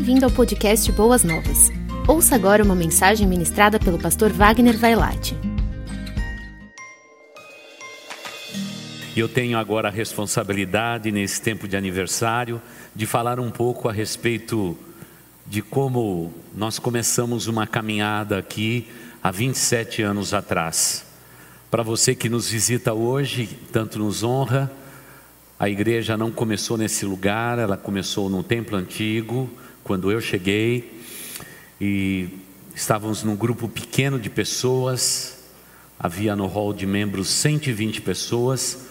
Bem-vindo ao podcast Boas Novas. Ouça agora uma mensagem ministrada pelo pastor Wagner Vailate. Eu tenho agora a responsabilidade, nesse tempo de aniversário, de falar um pouco a respeito de como nós começamos uma caminhada aqui há 27 anos atrás. Para você que nos visita hoje, tanto nos honra, a igreja não começou nesse lugar, ela começou no templo antigo, quando eu cheguei, e estávamos num grupo pequeno de pessoas, havia no hall de membros 120 pessoas,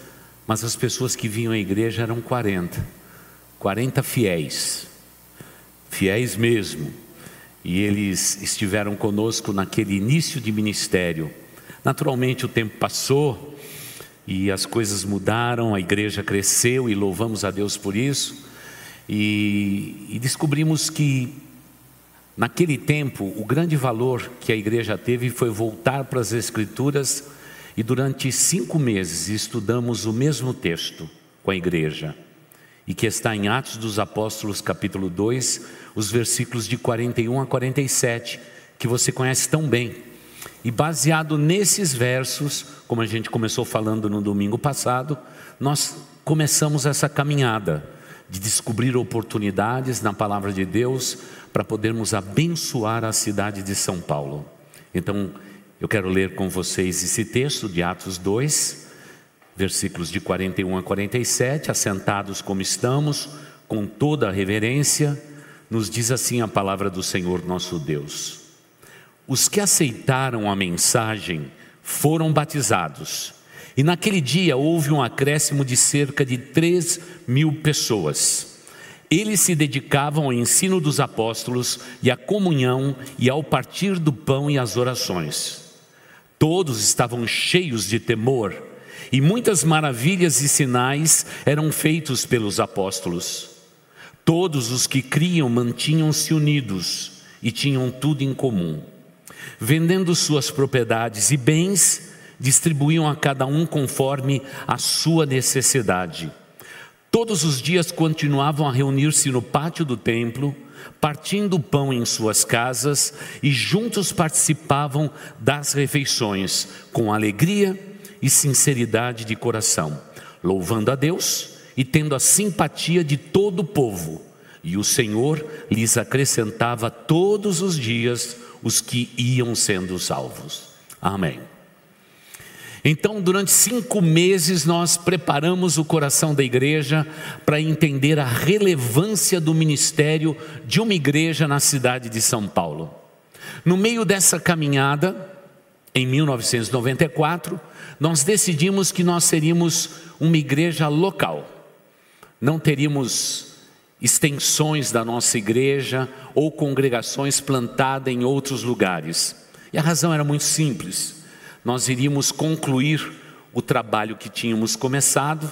mas as pessoas que vinham à igreja eram 40, 40 fiéis, fiéis mesmo, e eles estiveram conosco naquele início de ministério. Naturalmente o tempo passou, e as coisas mudaram, a igreja cresceu e louvamos a Deus por isso. E, e, descobrimos que, naquele tempo, o grande valor que a igreja teve foi voltar para as Escrituras e, durante cinco meses, estudamos o mesmo texto com a igreja, e que está em Atos dos Apóstolos, capítulo 2, os versículos de 41 a 47, que você conhece tão bem. E baseado nesses versos, como a gente começou falando no domingo passado, nós começamos essa caminhada de descobrir oportunidades na palavra de Deus para podermos abençoar a cidade de São Paulo. Então, eu quero ler com vocês esse texto de Atos 2, versículos de 41 a 47, assentados como estamos, com toda a reverência, nos diz assim a palavra do Senhor nosso Deus. Os que aceitaram a mensagem foram batizados. E naquele dia houve um acréscimo de cerca de 3 mil pessoas. Eles se dedicavam ao ensino dos apóstolos e à comunhão e ao partir do pão e às orações. Todos estavam cheios de temor e muitas maravilhas e sinais eram feitos pelos apóstolos. Todos os que criam mantinham-se unidos e tinham tudo em comum vendendo suas propriedades e bens, distribuíam a cada um conforme a sua necessidade. Todos os dias continuavam a reunir-se no pátio do templo, partindo o pão em suas casas e juntos participavam das refeições, com alegria e sinceridade de coração, louvando a Deus e tendo a simpatia de todo o povo. E o Senhor lhes acrescentava todos os dias os que iam sendo salvos. Amém. Então, durante cinco meses, nós preparamos o coração da igreja para entender a relevância do ministério de uma igreja na cidade de São Paulo. No meio dessa caminhada, em 1994, nós decidimos que nós seríamos uma igreja local. Não teríamos extensões da nossa igreja ou congregações plantadas em outros lugares. E a razão era muito simples. Nós iríamos concluir o trabalho que tínhamos começado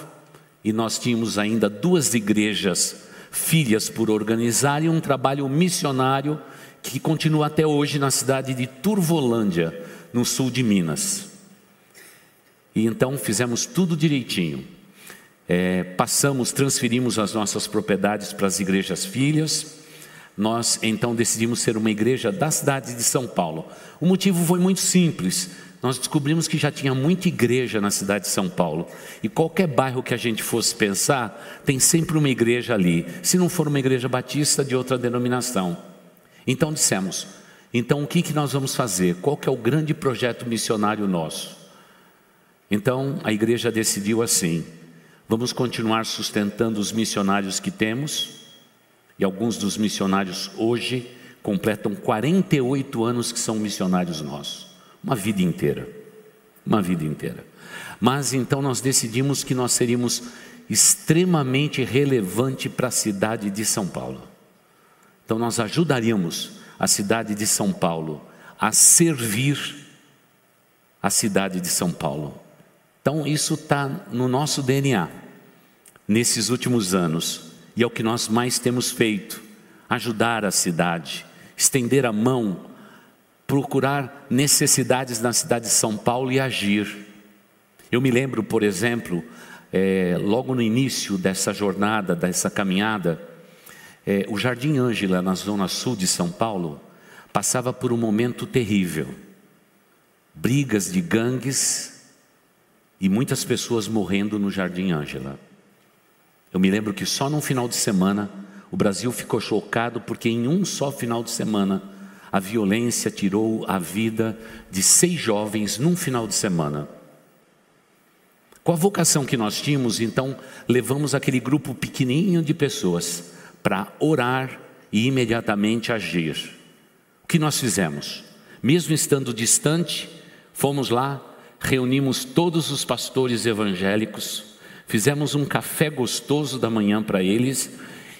e nós tínhamos ainda duas igrejas filhas por organizar e um trabalho missionário que continua até hoje na cidade de Turvolândia, no sul de Minas. E então fizemos tudo direitinho é, passamos, transferimos as nossas propriedades para as igrejas filhas. Nós então decidimos ser uma igreja da cidade de São Paulo. O motivo foi muito simples. Nós descobrimos que já tinha muita igreja na cidade de São Paulo. E qualquer bairro que a gente fosse pensar, tem sempre uma igreja ali. Se não for uma igreja batista, de outra denominação. Então dissemos: então o que, que nós vamos fazer? Qual que é o grande projeto missionário nosso? Então a igreja decidiu assim: Vamos continuar sustentando os missionários que temos, e alguns dos missionários hoje completam 48 anos que são missionários nossos, uma vida inteira, uma vida inteira. Mas então nós decidimos que nós seríamos extremamente relevante para a cidade de São Paulo. Então nós ajudaríamos a cidade de São Paulo a servir a cidade de São Paulo então, isso está no nosso DNA nesses últimos anos e é o que nós mais temos feito: ajudar a cidade, estender a mão, procurar necessidades na cidade de São Paulo e agir. Eu me lembro, por exemplo, é, logo no início dessa jornada, dessa caminhada, é, o Jardim Ângela, na zona sul de São Paulo, passava por um momento terrível. Brigas de gangues e muitas pessoas morrendo no Jardim Ângela. Eu me lembro que só num final de semana o Brasil ficou chocado porque em um só final de semana a violência tirou a vida de seis jovens num final de semana. Com a vocação que nós tínhamos, então, levamos aquele grupo pequenininho de pessoas para orar e imediatamente agir. O que nós fizemos? Mesmo estando distante, fomos lá, reunimos todos os pastores evangélicos, fizemos um café gostoso da manhã para eles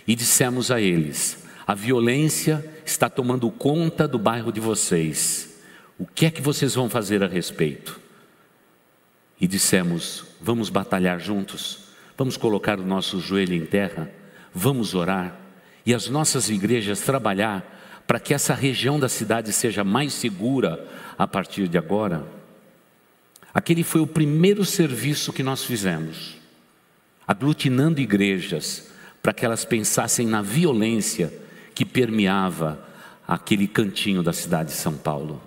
e dissemos a eles: a violência está tomando conta do bairro de vocês. O que é que vocês vão fazer a respeito? E dissemos: vamos batalhar juntos, vamos colocar o nosso joelho em terra, vamos orar e as nossas igrejas trabalhar para que essa região da cidade seja mais segura a partir de agora. Aquele foi o primeiro serviço que nós fizemos aglutinando igrejas para que elas pensassem na violência que permeava aquele cantinho da cidade de São Paulo.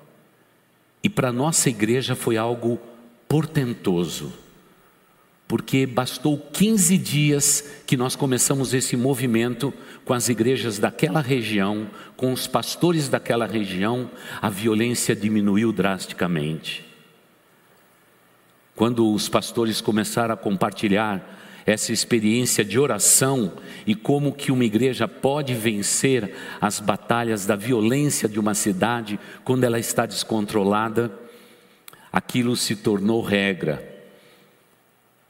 E para nossa igreja foi algo portentoso, porque bastou 15 dias que nós começamos esse movimento com as igrejas daquela região, com os pastores daquela região, a violência diminuiu drasticamente. Quando os pastores começaram a compartilhar essa experiência de oração e como que uma igreja pode vencer as batalhas da violência de uma cidade quando ela está descontrolada, aquilo se tornou regra.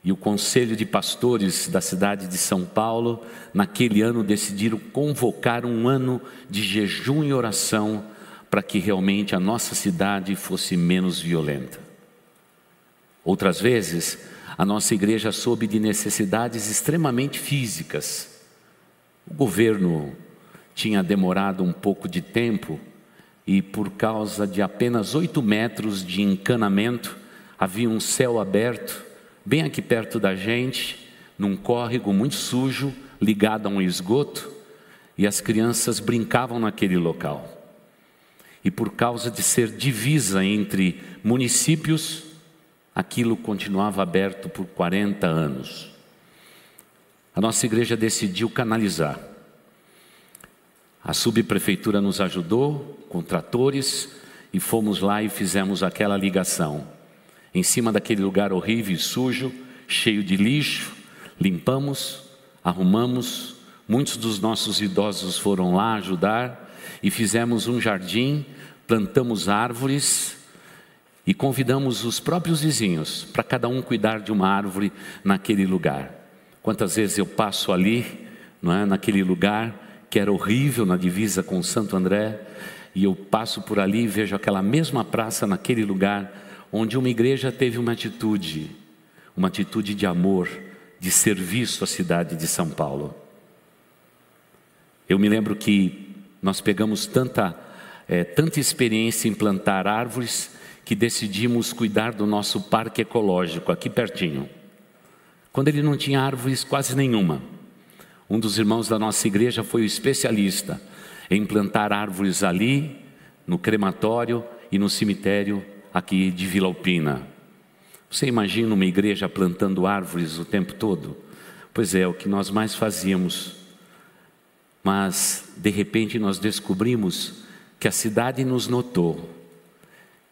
E o conselho de pastores da cidade de São Paulo, naquele ano, decidiram convocar um ano de jejum e oração para que realmente a nossa cidade fosse menos violenta. Outras vezes, a nossa igreja soube de necessidades extremamente físicas. O governo tinha demorado um pouco de tempo e, por causa de apenas oito metros de encanamento, havia um céu aberto, bem aqui perto da gente, num córrego muito sujo, ligado a um esgoto, e as crianças brincavam naquele local. E por causa de ser divisa entre municípios, aquilo continuava aberto por 40 anos. A nossa igreja decidiu canalizar. A subprefeitura nos ajudou com tratores e fomos lá e fizemos aquela ligação. Em cima daquele lugar horrível e sujo, cheio de lixo, limpamos, arrumamos. Muitos dos nossos idosos foram lá ajudar e fizemos um jardim, plantamos árvores e convidamos os próprios vizinhos para cada um cuidar de uma árvore naquele lugar. Quantas vezes eu passo ali, não é, naquele lugar que era horrível na divisa com Santo André, e eu passo por ali e vejo aquela mesma praça naquele lugar onde uma igreja teve uma atitude, uma atitude de amor, de serviço à cidade de São Paulo. Eu me lembro que nós pegamos tanta, é, tanta experiência em plantar árvores que decidimos cuidar do nosso parque ecológico aqui pertinho. Quando ele não tinha árvores quase nenhuma. Um dos irmãos da nossa igreja foi o especialista em plantar árvores ali, no crematório e no cemitério aqui de Vila Alpina. Você imagina uma igreja plantando árvores o tempo todo? Pois é, o que nós mais fazíamos. Mas, de repente, nós descobrimos que a cidade nos notou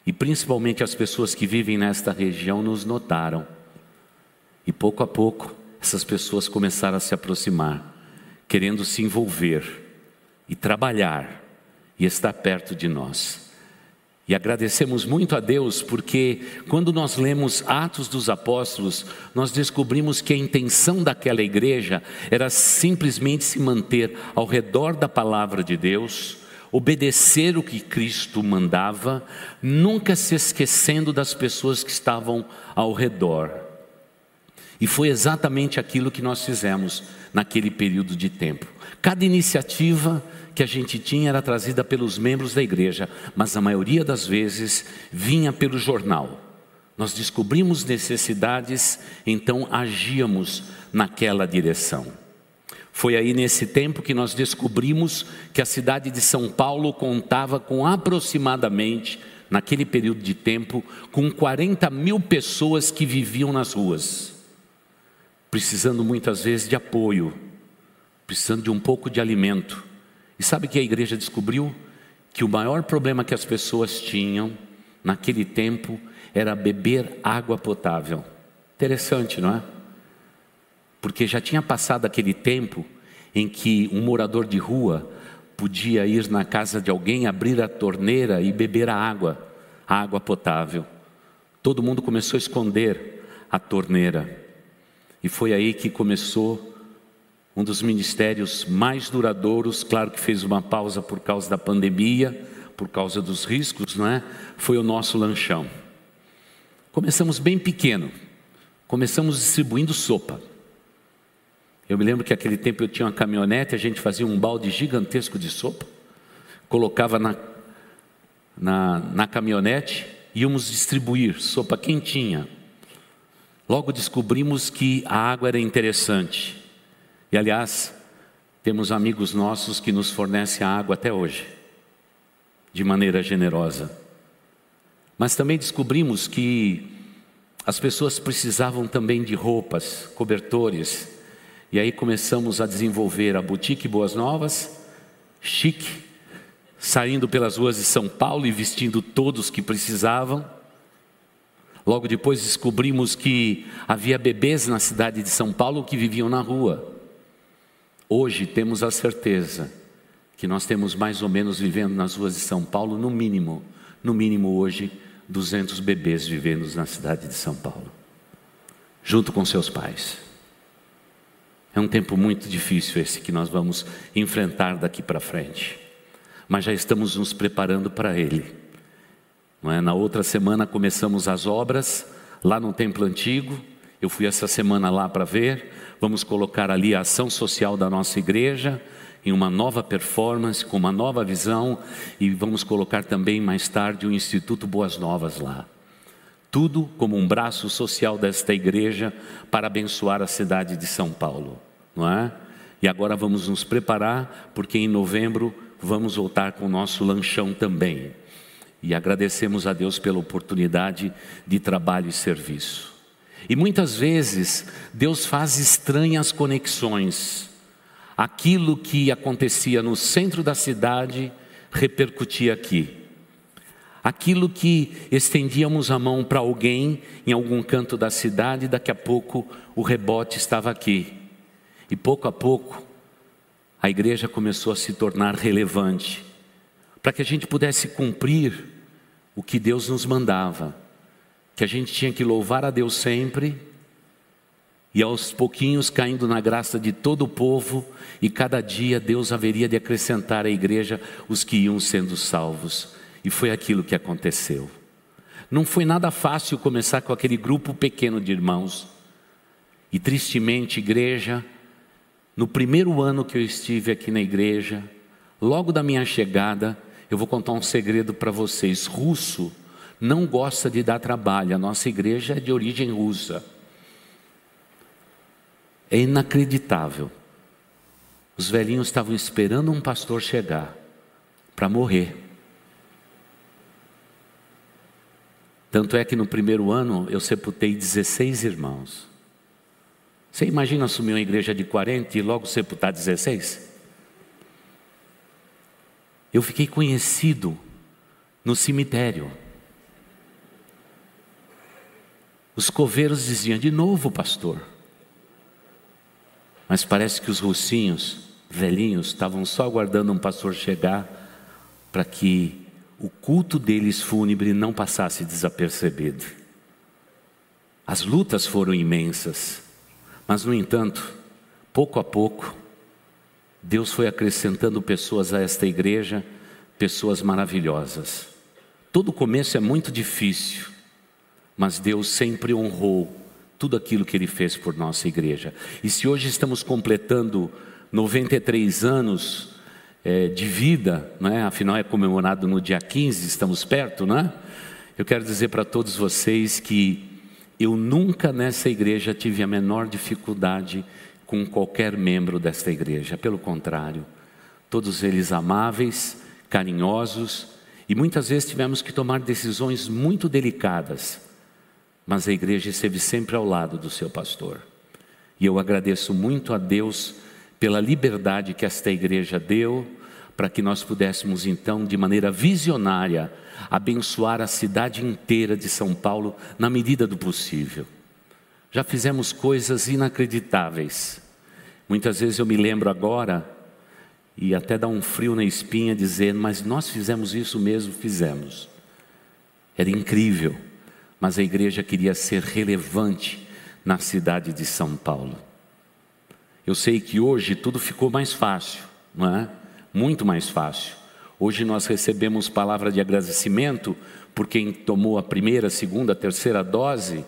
e principalmente as pessoas que vivem nesta região nos notaram. E pouco a pouco, essas pessoas começaram a se aproximar, querendo se envolver e trabalhar e estar perto de nós. E agradecemos muito a Deus porque quando nós lemos Atos dos Apóstolos, nós descobrimos que a intenção daquela igreja era simplesmente se manter ao redor da palavra de Deus, obedecer o que Cristo mandava, nunca se esquecendo das pessoas que estavam ao redor. E foi exatamente aquilo que nós fizemos naquele período de tempo. Cada iniciativa que a gente tinha era trazida pelos membros da igreja, mas a maioria das vezes vinha pelo jornal. Nós descobrimos necessidades, então agíamos naquela direção. Foi aí nesse tempo que nós descobrimos que a cidade de São Paulo contava com aproximadamente, naquele período de tempo, com 40 mil pessoas que viviam nas ruas, precisando muitas vezes de apoio, precisando de um pouco de alimento. E sabe que a igreja descobriu? Que o maior problema que as pessoas tinham naquele tempo era beber água potável. Interessante, não é? Porque já tinha passado aquele tempo em que um morador de rua podia ir na casa de alguém, abrir a torneira e beber a água, a água potável. Todo mundo começou a esconder a torneira. E foi aí que começou um dos ministérios mais duradouros, claro que fez uma pausa por causa da pandemia, por causa dos riscos, não é? Foi o nosso lanchão. Começamos bem pequeno, começamos distribuindo sopa. Eu me lembro que aquele tempo eu tinha uma caminhonete, a gente fazia um balde gigantesco de sopa, colocava na, na, na caminhonete, íamos distribuir sopa quentinha. Logo descobrimos que a água era interessante. E aliás, temos amigos nossos que nos fornecem a água até hoje, de maneira generosa. Mas também descobrimos que as pessoas precisavam também de roupas, cobertores. E aí começamos a desenvolver a boutique Boas Novas, chique, saindo pelas ruas de São Paulo e vestindo todos que precisavam. Logo depois descobrimos que havia bebês na cidade de São Paulo que viviam na rua. Hoje temos a certeza que nós temos mais ou menos vivendo nas ruas de São Paulo, no mínimo, no mínimo hoje, 200 bebês vivendo na cidade de São Paulo, junto com seus pais. É um tempo muito difícil esse que nós vamos enfrentar daqui para frente, mas já estamos nos preparando para ele. Não é? Na outra semana começamos as obras lá no templo antigo. Eu fui essa semana lá para ver. Vamos colocar ali a ação social da nossa igreja em uma nova performance, com uma nova visão, e vamos colocar também mais tarde o Instituto Boas Novas lá. Tudo como um braço social desta igreja para abençoar a cidade de São Paulo, não é? E agora vamos nos preparar, porque em novembro vamos voltar com o nosso lanchão também. E agradecemos a Deus pela oportunidade de trabalho e serviço. E muitas vezes Deus faz estranhas conexões aquilo que acontecia no centro da cidade repercutia aqui. Aquilo que estendíamos a mão para alguém em algum canto da cidade, daqui a pouco o rebote estava aqui. E pouco a pouco a igreja começou a se tornar relevante, para que a gente pudesse cumprir o que Deus nos mandava, que a gente tinha que louvar a Deus sempre e aos pouquinhos caindo na graça de todo o povo, e cada dia Deus haveria de acrescentar à igreja os que iam sendo salvos. E foi aquilo que aconteceu. Não foi nada fácil começar com aquele grupo pequeno de irmãos. E tristemente, igreja, no primeiro ano que eu estive aqui na igreja, logo da minha chegada, eu vou contar um segredo para vocês. Russo não gosta de dar trabalho. A nossa igreja é de origem russa. É inacreditável. Os velhinhos estavam esperando um pastor chegar para morrer. Tanto é que no primeiro ano eu sepultei 16 irmãos. Você imagina assumir uma igreja de 40 e logo sepultar 16? Eu fiquei conhecido no cemitério. Os coveiros diziam: de novo, pastor. Mas parece que os russinhos, velhinhos, estavam só aguardando um pastor chegar para que o culto deles fúnebre não passasse desapercebido. As lutas foram imensas, mas no entanto, pouco a pouco, Deus foi acrescentando pessoas a esta igreja, pessoas maravilhosas. Todo começo é muito difícil, mas Deus sempre honrou tudo aquilo que ele fez por nossa igreja. E se hoje estamos completando 93 anos é, de vida, né? afinal é comemorado no dia 15, estamos perto, né? Eu quero dizer para todos vocês que eu nunca nessa igreja tive a menor dificuldade com qualquer membro desta igreja, pelo contrário, todos eles amáveis, carinhosos e muitas vezes tivemos que tomar decisões muito delicadas, mas a igreja esteve sempre ao lado do seu pastor. E eu agradeço muito a Deus pela liberdade que esta igreja deu, para que nós pudéssemos então, de maneira visionária, abençoar a cidade inteira de São Paulo na medida do possível. Já fizemos coisas inacreditáveis. Muitas vezes eu me lembro agora, e até dá um frio na espinha, dizendo: Mas nós fizemos isso mesmo, fizemos. Era incrível, mas a igreja queria ser relevante na cidade de São Paulo. Eu sei que hoje tudo ficou mais fácil, não é? Muito mais fácil. Hoje nós recebemos palavra de agradecimento por quem tomou a primeira, segunda, terceira dose,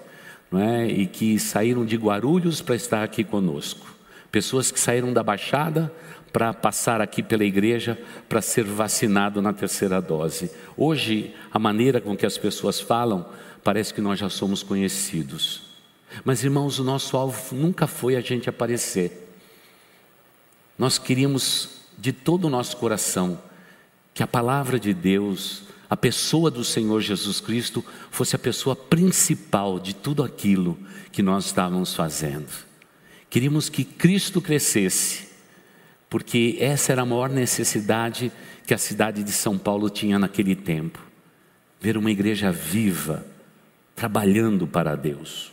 não é? E que saíram de Guarulhos para estar aqui conosco. Pessoas que saíram da Baixada para passar aqui pela igreja para ser vacinado na terceira dose. Hoje, a maneira com que as pessoas falam, parece que nós já somos conhecidos. Mas, irmãos, o nosso alvo nunca foi a gente aparecer. Nós queríamos de todo o nosso coração que a palavra de Deus, a pessoa do Senhor Jesus Cristo, fosse a pessoa principal de tudo aquilo que nós estávamos fazendo. Queríamos que Cristo crescesse, porque essa era a maior necessidade que a cidade de São Paulo tinha naquele tempo. Ver uma igreja viva, trabalhando para Deus.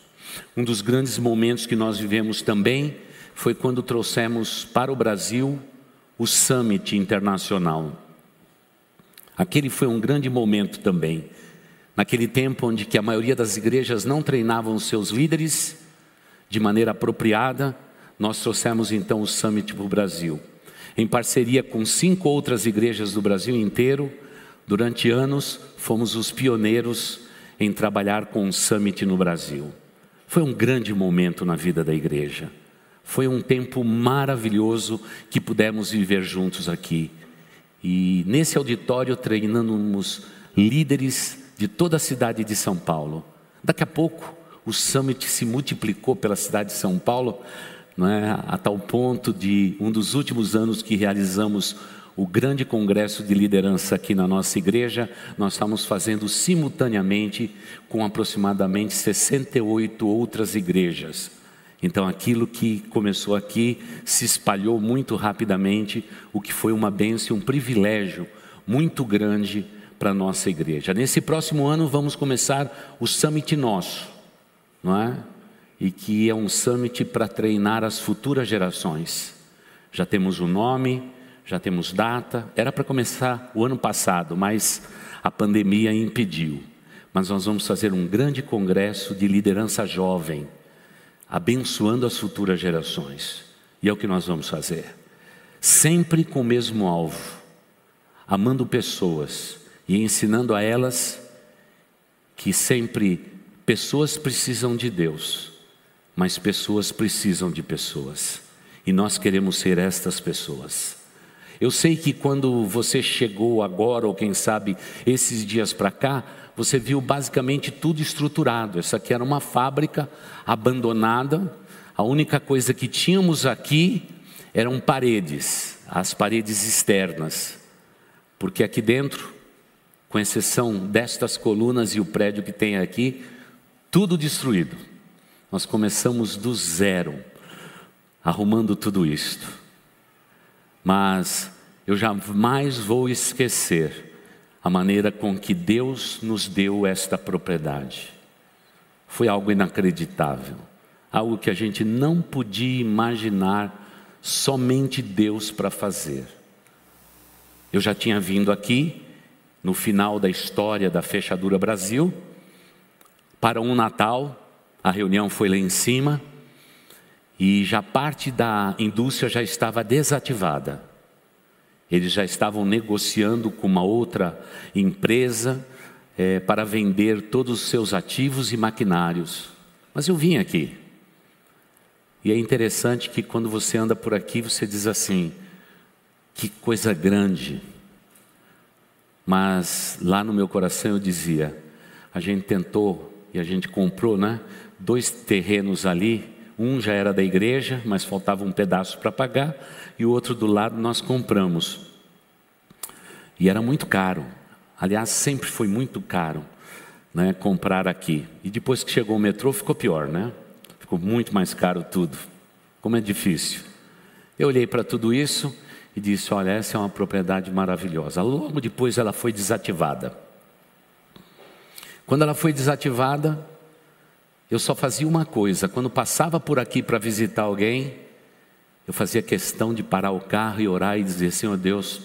Um dos grandes momentos que nós vivemos também foi quando trouxemos para o Brasil o Summit Internacional. Aquele foi um grande momento também. Naquele tempo onde que a maioria das igrejas não treinavam seus líderes de maneira apropriada, nós trouxemos então o Summit para o Brasil. Em parceria com cinco outras igrejas do Brasil inteiro, durante anos fomos os pioneiros em trabalhar com o Summit no Brasil. Foi um grande momento na vida da igreja. Foi um tempo maravilhoso que pudemos viver juntos aqui. E nesse auditório treinamos líderes de toda a cidade de São Paulo. Daqui a pouco o summit se multiplicou pela cidade de São Paulo, é? a tal ponto de um dos últimos anos que realizamos o grande congresso de liderança aqui na nossa igreja, nós estamos fazendo simultaneamente com aproximadamente 68 outras igrejas. Então, aquilo que começou aqui se espalhou muito rapidamente, o que foi uma bênção, um privilégio muito grande para a nossa igreja. Nesse próximo ano, vamos começar o Summit Nosso, não é? E que é um summit para treinar as futuras gerações. Já temos o nome, já temos data, era para começar o ano passado, mas a pandemia impediu. Mas nós vamos fazer um grande congresso de liderança jovem, abençoando as futuras gerações. E é o que nós vamos fazer. Sempre com o mesmo alvo, amando pessoas e ensinando a elas que sempre pessoas precisam de Deus, mas pessoas precisam de pessoas. E nós queremos ser estas pessoas. Eu sei que quando você chegou agora, ou quem sabe esses dias para cá, você viu basicamente tudo estruturado. Essa aqui era uma fábrica abandonada. A única coisa que tínhamos aqui eram paredes, as paredes externas. Porque aqui dentro, com exceção destas colunas e o prédio que tem aqui, tudo destruído. Nós começamos do zero, arrumando tudo isto mas eu jamais vou esquecer a maneira com que Deus nos deu esta propriedade. Foi algo inacreditável, algo que a gente não podia imaginar somente Deus para fazer. Eu já tinha vindo aqui no final da história da Fechadura Brasil para um Natal, a reunião foi lá em cima e já parte da indústria já estava desativada. Eles já estavam negociando com uma outra empresa é, para vender todos os seus ativos e maquinários. Mas eu vim aqui. E é interessante que quando você anda por aqui, você diz assim: que coisa grande. Mas lá no meu coração eu dizia: a gente tentou e a gente comprou, né? Dois terrenos ali Um já era da igreja, mas faltava um pedaço para pagar, e o outro do lado nós compramos. E era muito caro. Aliás, sempre foi muito caro né, comprar aqui. E depois que chegou o metrô, ficou pior, né? Ficou muito mais caro tudo. Como é difícil. Eu olhei para tudo isso e disse: Olha, essa é uma propriedade maravilhosa. Logo depois ela foi desativada. Quando ela foi desativada, eu só fazia uma coisa: quando passava por aqui para visitar alguém, eu fazia questão de parar o carro e orar e dizer: Senhor Deus,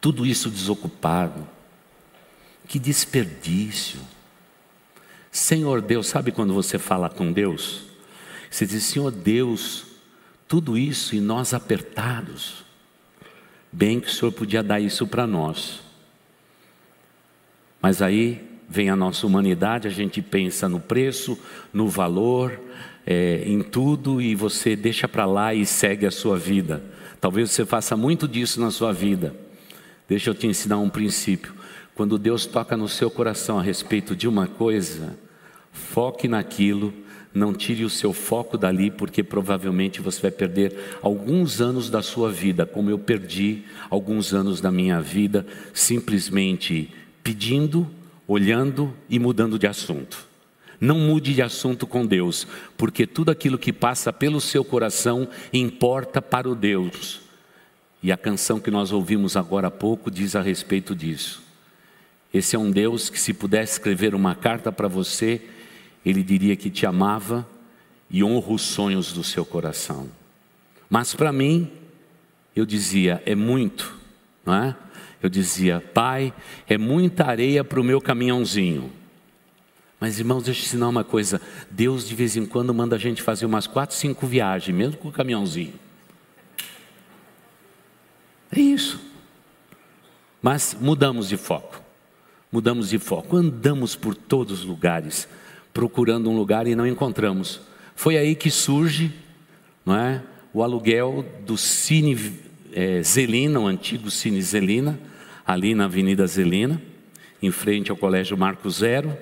tudo isso desocupado, que desperdício. Senhor Deus, sabe quando você fala com Deus? Você diz: Senhor Deus, tudo isso e nós apertados. Bem que o Senhor podia dar isso para nós. Mas aí vem a nossa humanidade, a gente pensa no preço, no valor, é, em tudo e você deixa para lá e segue a sua vida. Talvez você faça muito disso na sua vida. Deixa eu te ensinar um princípio. Quando Deus toca no seu coração a respeito de uma coisa, foque naquilo, não tire o seu foco dali, porque provavelmente você vai perder alguns anos da sua vida, como eu perdi alguns anos da minha vida, simplesmente pedindo olhando e mudando de assunto. Não mude de assunto com Deus, porque tudo aquilo que passa pelo seu coração importa para o Deus. E a canção que nós ouvimos agora há pouco diz a respeito disso. Esse é um Deus que, se pudesse escrever uma carta para você, ele diria que te amava e honra os sonhos do seu coração. Mas para mim, eu dizia, é muito, não é? Eu dizia: Pai, é muita areia para o meu caminhãozinho. Mas irmãos, deixa eu ensinar uma coisa: Deus de vez em quando manda a gente fazer umas quatro, cinco viagens, mesmo com o caminhãozinho. É isso. Mas mudamos de foco. Mudamos de foco. Andamos por todos os lugares, procurando um lugar e não encontramos. Foi aí que surge, não é? O aluguel do Cine é, Zelina, o antigo Cine Zelina, ali na Avenida Zelina, em frente ao Colégio Marco Zero.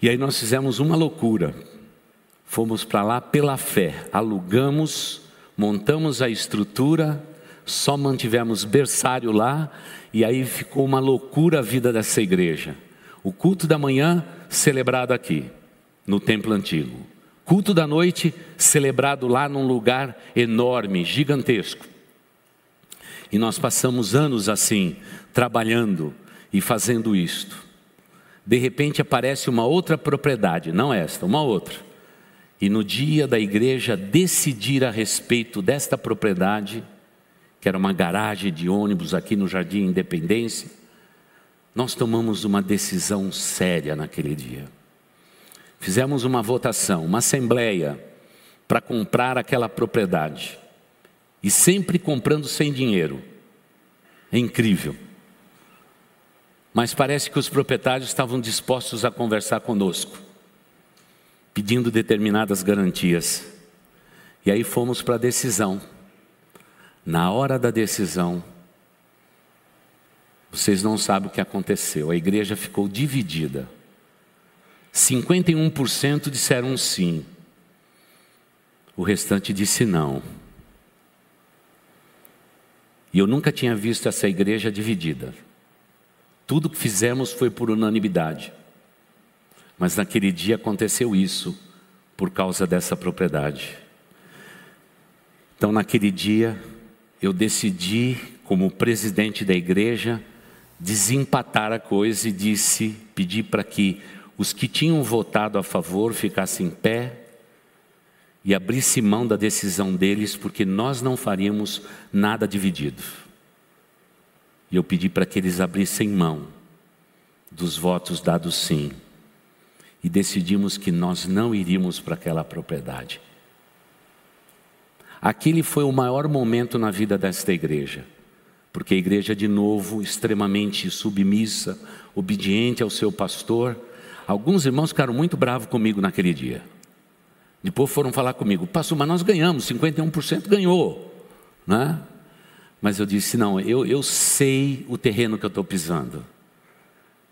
E aí nós fizemos uma loucura. Fomos para lá pela fé, alugamos, montamos a estrutura, só mantivemos berçário lá, e aí ficou uma loucura a vida dessa igreja. O culto da manhã celebrado aqui, no templo antigo. Culto da noite celebrado lá num lugar enorme, gigantesco. E nós passamos anos assim, trabalhando e fazendo isto. De repente aparece uma outra propriedade, não esta, uma outra. E no dia da igreja decidir a respeito desta propriedade, que era uma garagem de ônibus aqui no Jardim Independência, nós tomamos uma decisão séria naquele dia. Fizemos uma votação, uma assembleia para comprar aquela propriedade e sempre comprando sem dinheiro. É incrível. Mas parece que os proprietários estavam dispostos a conversar conosco, pedindo determinadas garantias. E aí fomos para a decisão. Na hora da decisão, vocês não sabem o que aconteceu. A igreja ficou dividida. 51% disseram sim. O restante disse não. E eu nunca tinha visto essa igreja dividida. Tudo que fizemos foi por unanimidade. Mas naquele dia aconteceu isso por causa dessa propriedade. Então, naquele dia, eu decidi, como presidente da igreja, desempatar a coisa e disse, pedi para que os que tinham votado a favor ficassem em pé e abrisse mão da decisão deles, porque nós não faríamos nada dividido. E eu pedi para que eles abrissem mão dos votos dados sim. E decidimos que nós não iríamos para aquela propriedade. Aquele foi o maior momento na vida desta igreja, porque a igreja, de novo, extremamente submissa, obediente ao seu pastor. Alguns irmãos ficaram muito bravos comigo naquele dia. Depois foram falar comigo, pastor, mas nós ganhamos, 51% ganhou. Né? Mas eu disse, não, eu, eu sei o terreno que eu estou pisando.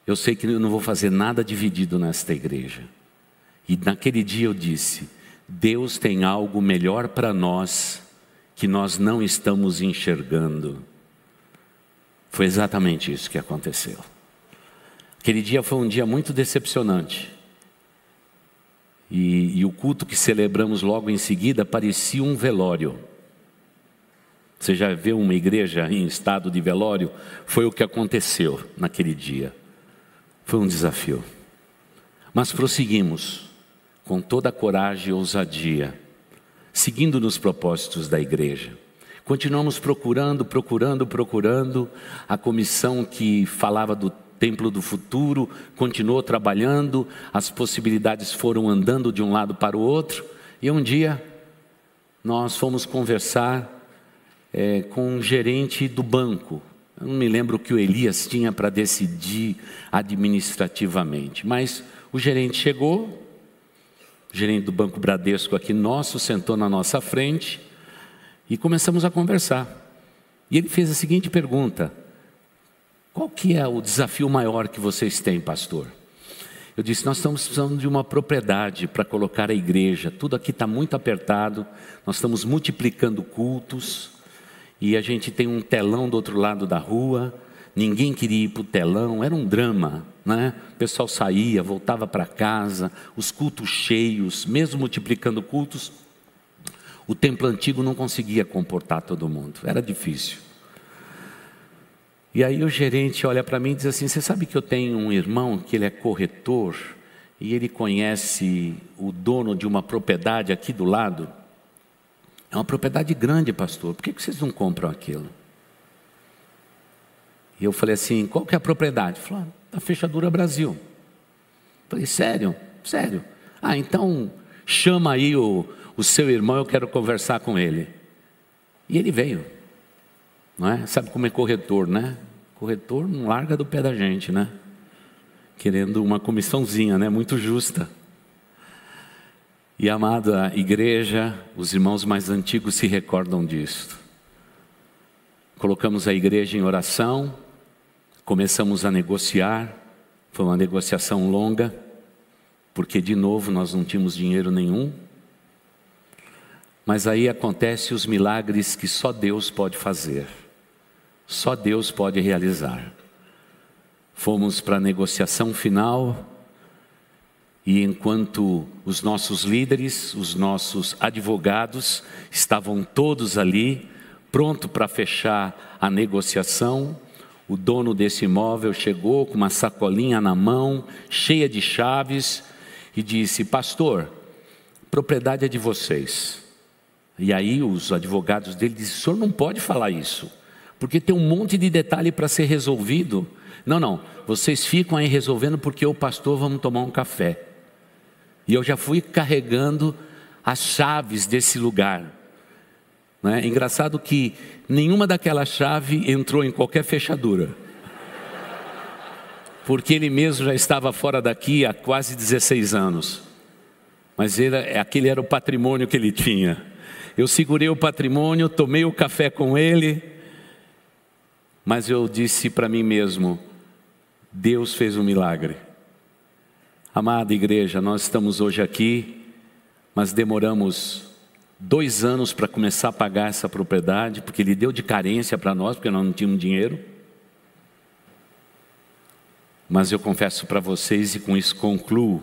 Eu sei que eu não vou fazer nada dividido nesta igreja. E naquele dia eu disse: Deus tem algo melhor para nós que nós não estamos enxergando. Foi exatamente isso que aconteceu. Aquele dia foi um dia muito decepcionante. E, e, o culto que celebramos logo em seguida parecia um velório. Você já viu uma igreja em estado de velório? Foi o que aconteceu naquele dia. Foi um desafio. Mas prosseguimos com toda a coragem e ousadia, seguindo nos propósitos da igreja. Continuamos procurando, procurando, procurando. A comissão que falava do templo do futuro continuou trabalhando, as possibilidades foram andando de um lado para o outro, e um dia nós fomos conversar é, com um gerente do banco. Eu não me lembro o que o Elias tinha para decidir administrativamente, mas o gerente chegou, o gerente do Banco Bradesco aqui nosso, sentou na nossa frente e começamos a conversar. E ele fez a seguinte pergunta: Qual que é o desafio maior que vocês têm, pastor? Eu disse: Nós estamos precisando de uma propriedade para colocar a igreja. Tudo aqui está muito apertado, nós estamos multiplicando cultos e a gente tem um telão do outro lado da rua. Ninguém queria ir para o telão, era um drama. Né? O pessoal saía, voltava para casa, os cultos cheios, mesmo multiplicando cultos, o templo antigo não conseguia comportar todo mundo, era difícil. E aí o gerente olha para mim e diz assim: Você sabe que eu tenho um irmão que ele é corretor e ele conhece o dono de uma propriedade aqui do lado? É uma propriedade grande, pastor, por que vocês não compram aquilo? E eu falei assim: Qual que é a propriedade? Ele falou: da Fechadura Brasil. Falei, sério? Sério. Ah, então chama aí o, o seu irmão, eu quero conversar com ele. E ele veio. Não é? Sabe como é corretor, né? Corretor não larga do pé da gente, né? Querendo uma comissãozinha, né? Muito justa. E amada igreja, os irmãos mais antigos se recordam disso. Colocamos a igreja em oração, Começamos a negociar, foi uma negociação longa, porque de novo nós não tínhamos dinheiro nenhum. Mas aí acontece os milagres que só Deus pode fazer. Só Deus pode realizar. Fomos para a negociação final e enquanto os nossos líderes, os nossos advogados estavam todos ali, pronto para fechar a negociação, o dono desse imóvel chegou com uma sacolinha na mão, cheia de chaves, e disse: Pastor, propriedade é de vocês. E aí os advogados dele disseram: O senhor não pode falar isso, porque tem um monte de detalhe para ser resolvido. Não, não, vocês ficam aí resolvendo porque o pastor vamos tomar um café. E eu já fui carregando as chaves desse lugar. É engraçado que nenhuma daquela chave entrou em qualquer fechadura. Porque ele mesmo já estava fora daqui há quase 16 anos. Mas ele, aquele era o patrimônio que ele tinha. Eu segurei o patrimônio, tomei o café com ele, mas eu disse para mim mesmo: Deus fez um milagre. Amada igreja, nós estamos hoje aqui, mas demoramos dois anos para começar a pagar essa propriedade, porque ele deu de carência para nós, porque nós não tínhamos dinheiro. Mas eu confesso para vocês, e com isso concluo,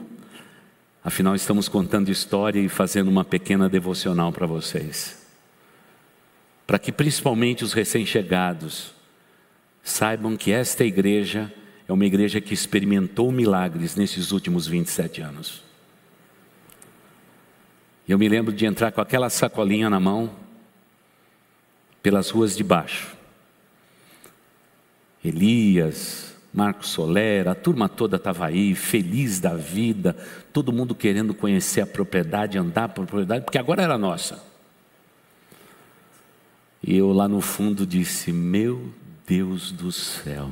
afinal estamos contando história e fazendo uma pequena devocional para vocês. Para que principalmente os recém-chegados saibam que esta igreja é uma igreja que experimentou milagres nesses últimos 27 anos. Eu me lembro de entrar com aquela sacolinha na mão pelas ruas de baixo. Elias, Marcos Soler, a turma toda estava aí, feliz da vida, todo mundo querendo conhecer a propriedade, andar por propriedade, porque agora era nossa. E eu lá no fundo disse: Meu Deus do céu,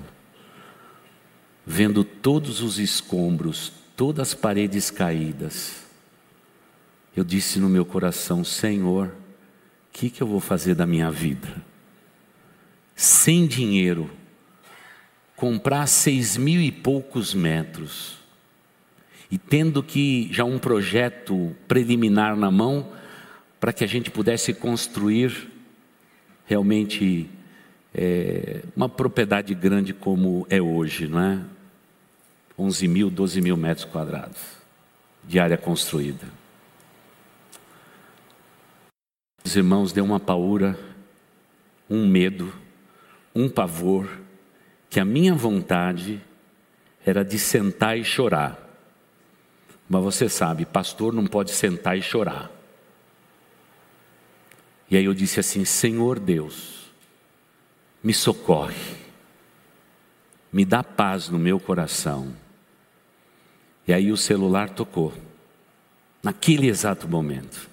vendo todos os escombros, todas as paredes caídas, eu disse no meu coração: Senhor, o que, que eu vou fazer da minha vida? Sem dinheiro, comprar seis mil e poucos metros e tendo que já um projeto preliminar na mão para que a gente pudesse construir realmente é, uma propriedade grande como é hoje, não é? 11 mil, 12 mil metros quadrados de área construída. Os irmãos deu uma paura, um medo, um pavor, que a minha vontade era de sentar e chorar. Mas você sabe, pastor não pode sentar e chorar. E aí eu disse assim: Senhor Deus, me socorre, me dá paz no meu coração. E aí o celular tocou, naquele exato momento.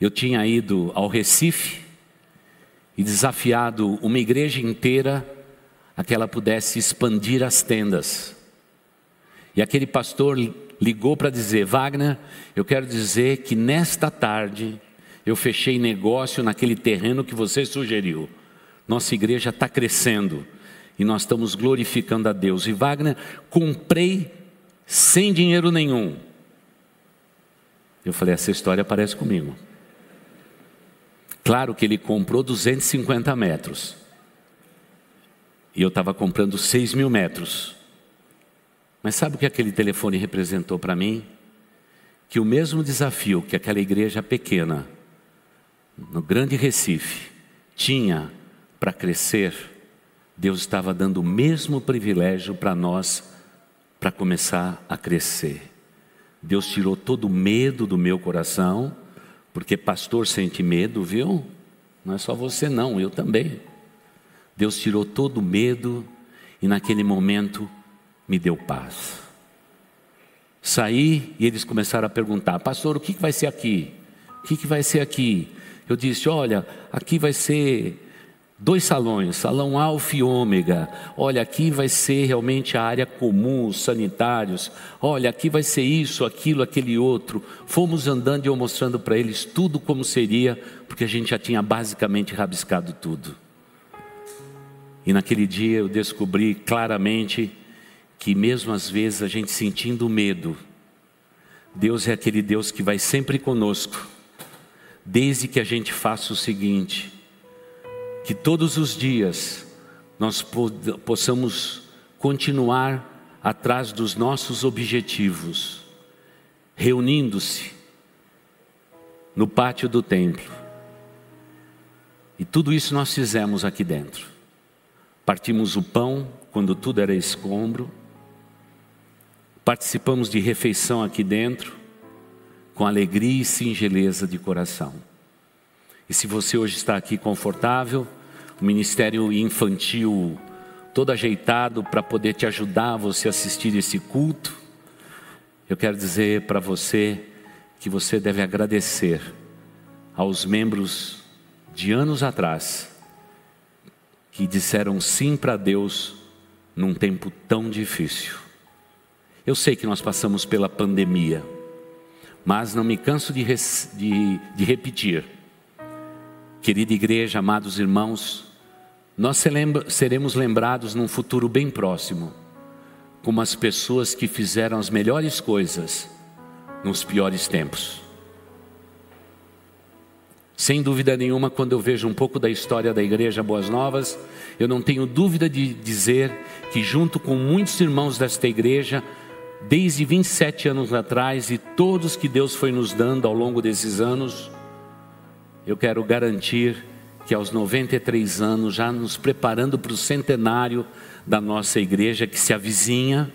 Eu tinha ido ao Recife e desafiado uma igreja inteira a que ela pudesse expandir as tendas. E aquele pastor ligou para dizer: Wagner, eu quero dizer que nesta tarde eu fechei negócio naquele terreno que você sugeriu. Nossa igreja está crescendo e nós estamos glorificando a Deus. E Wagner, comprei sem dinheiro nenhum. Eu falei: essa história parece comigo. Claro que ele comprou 250 metros. E eu estava comprando 6 mil metros. Mas sabe o que aquele telefone representou para mim? Que o mesmo desafio que aquela igreja pequena, no Grande Recife, tinha para crescer, Deus estava dando o mesmo privilégio para nós para começar a crescer. Deus tirou todo o medo do meu coração, porque pastor sente medo, viu? Não é só você, não, eu também. Deus tirou todo o medo e naquele momento me deu paz. Saí e eles começaram a perguntar: Pastor, o que vai ser aqui? O que vai ser aqui? Eu disse: Olha, aqui vai ser dois salões, salão alfa e ômega. Olha, aqui vai ser realmente a área comum, os sanitários. Olha, aqui vai ser isso, aquilo, aquele outro. Fomos andando e eu mostrando para eles tudo como seria, porque a gente já tinha basicamente rabiscado tudo. E naquele dia eu descobri claramente que mesmo às vezes a gente sentindo medo, Deus é aquele Deus que vai sempre conosco, desde que a gente faça o seguinte: que todos os dias nós possamos continuar atrás dos nossos objetivos, reunindo-se no pátio do templo. E tudo isso nós fizemos aqui dentro. Partimos o pão quando tudo era escombro Participamos de refeição aqui dentro com alegria e singeleza de coração. E se você hoje está aqui confortável, o ministério infantil todo ajeitado para poder te ajudar você assistir esse culto, eu quero dizer para você que você deve agradecer aos membros de anos atrás que disseram sim para Deus num tempo tão difícil. Eu sei que nós passamos pela pandemia, mas não me canso de, de, de repetir. Querida igreja, amados irmãos, nós seremos lembrados num futuro bem próximo como as pessoas que fizeram as melhores coisas nos piores tempos. Sem dúvida nenhuma, quando eu vejo um pouco da história da Igreja Boas Novas, eu não tenho dúvida de dizer que, junto com muitos irmãos desta igreja, desde 27 anos atrás e todos que Deus foi nos dando ao longo desses anos, eu quero garantir que aos 93 anos, já nos preparando para o centenário da nossa igreja que se avizinha,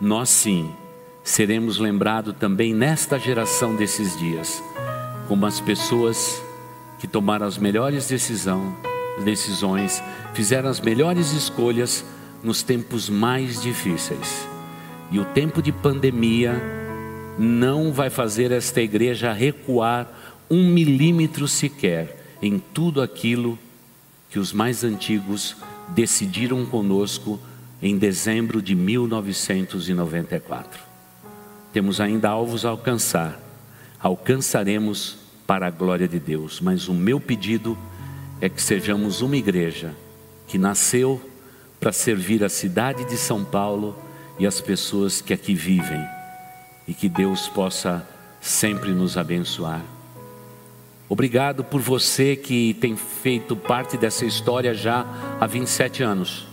nós sim seremos lembrados também nesta geração desses dias, como as pessoas que tomaram as melhores decisão, decisões, fizeram as melhores escolhas nos tempos mais difíceis. E o tempo de pandemia não vai fazer esta igreja recuar um milímetro sequer em tudo aquilo que os mais antigos decidiram conosco em dezembro de 1994. Temos ainda alvos a alcançar, alcançaremos para a glória de Deus, mas o meu pedido é que sejamos uma igreja que nasceu para servir a cidade de São Paulo e as pessoas que aqui vivem e que Deus possa sempre nos abençoar. Obrigado por você que tem feito parte dessa história já há 27 anos.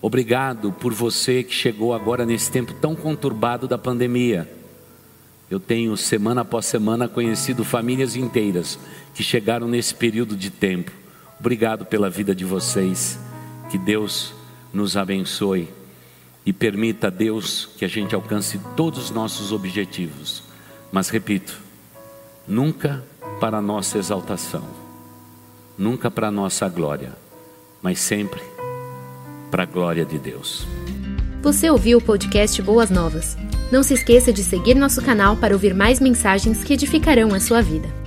Obrigado por você que chegou agora nesse tempo tão conturbado da pandemia. Eu tenho semana após semana conhecido famílias inteiras que chegaram nesse período de tempo. Obrigado pela vida de vocês. Que Deus nos abençoe e permita a Deus que a gente alcance todos os nossos objetivos. Mas repito, nunca para a nossa exaltação, nunca para a nossa glória, mas sempre para a glória de Deus. Você ouviu o podcast Boas Novas? Não se esqueça de seguir nosso canal para ouvir mais mensagens que edificarão a sua vida.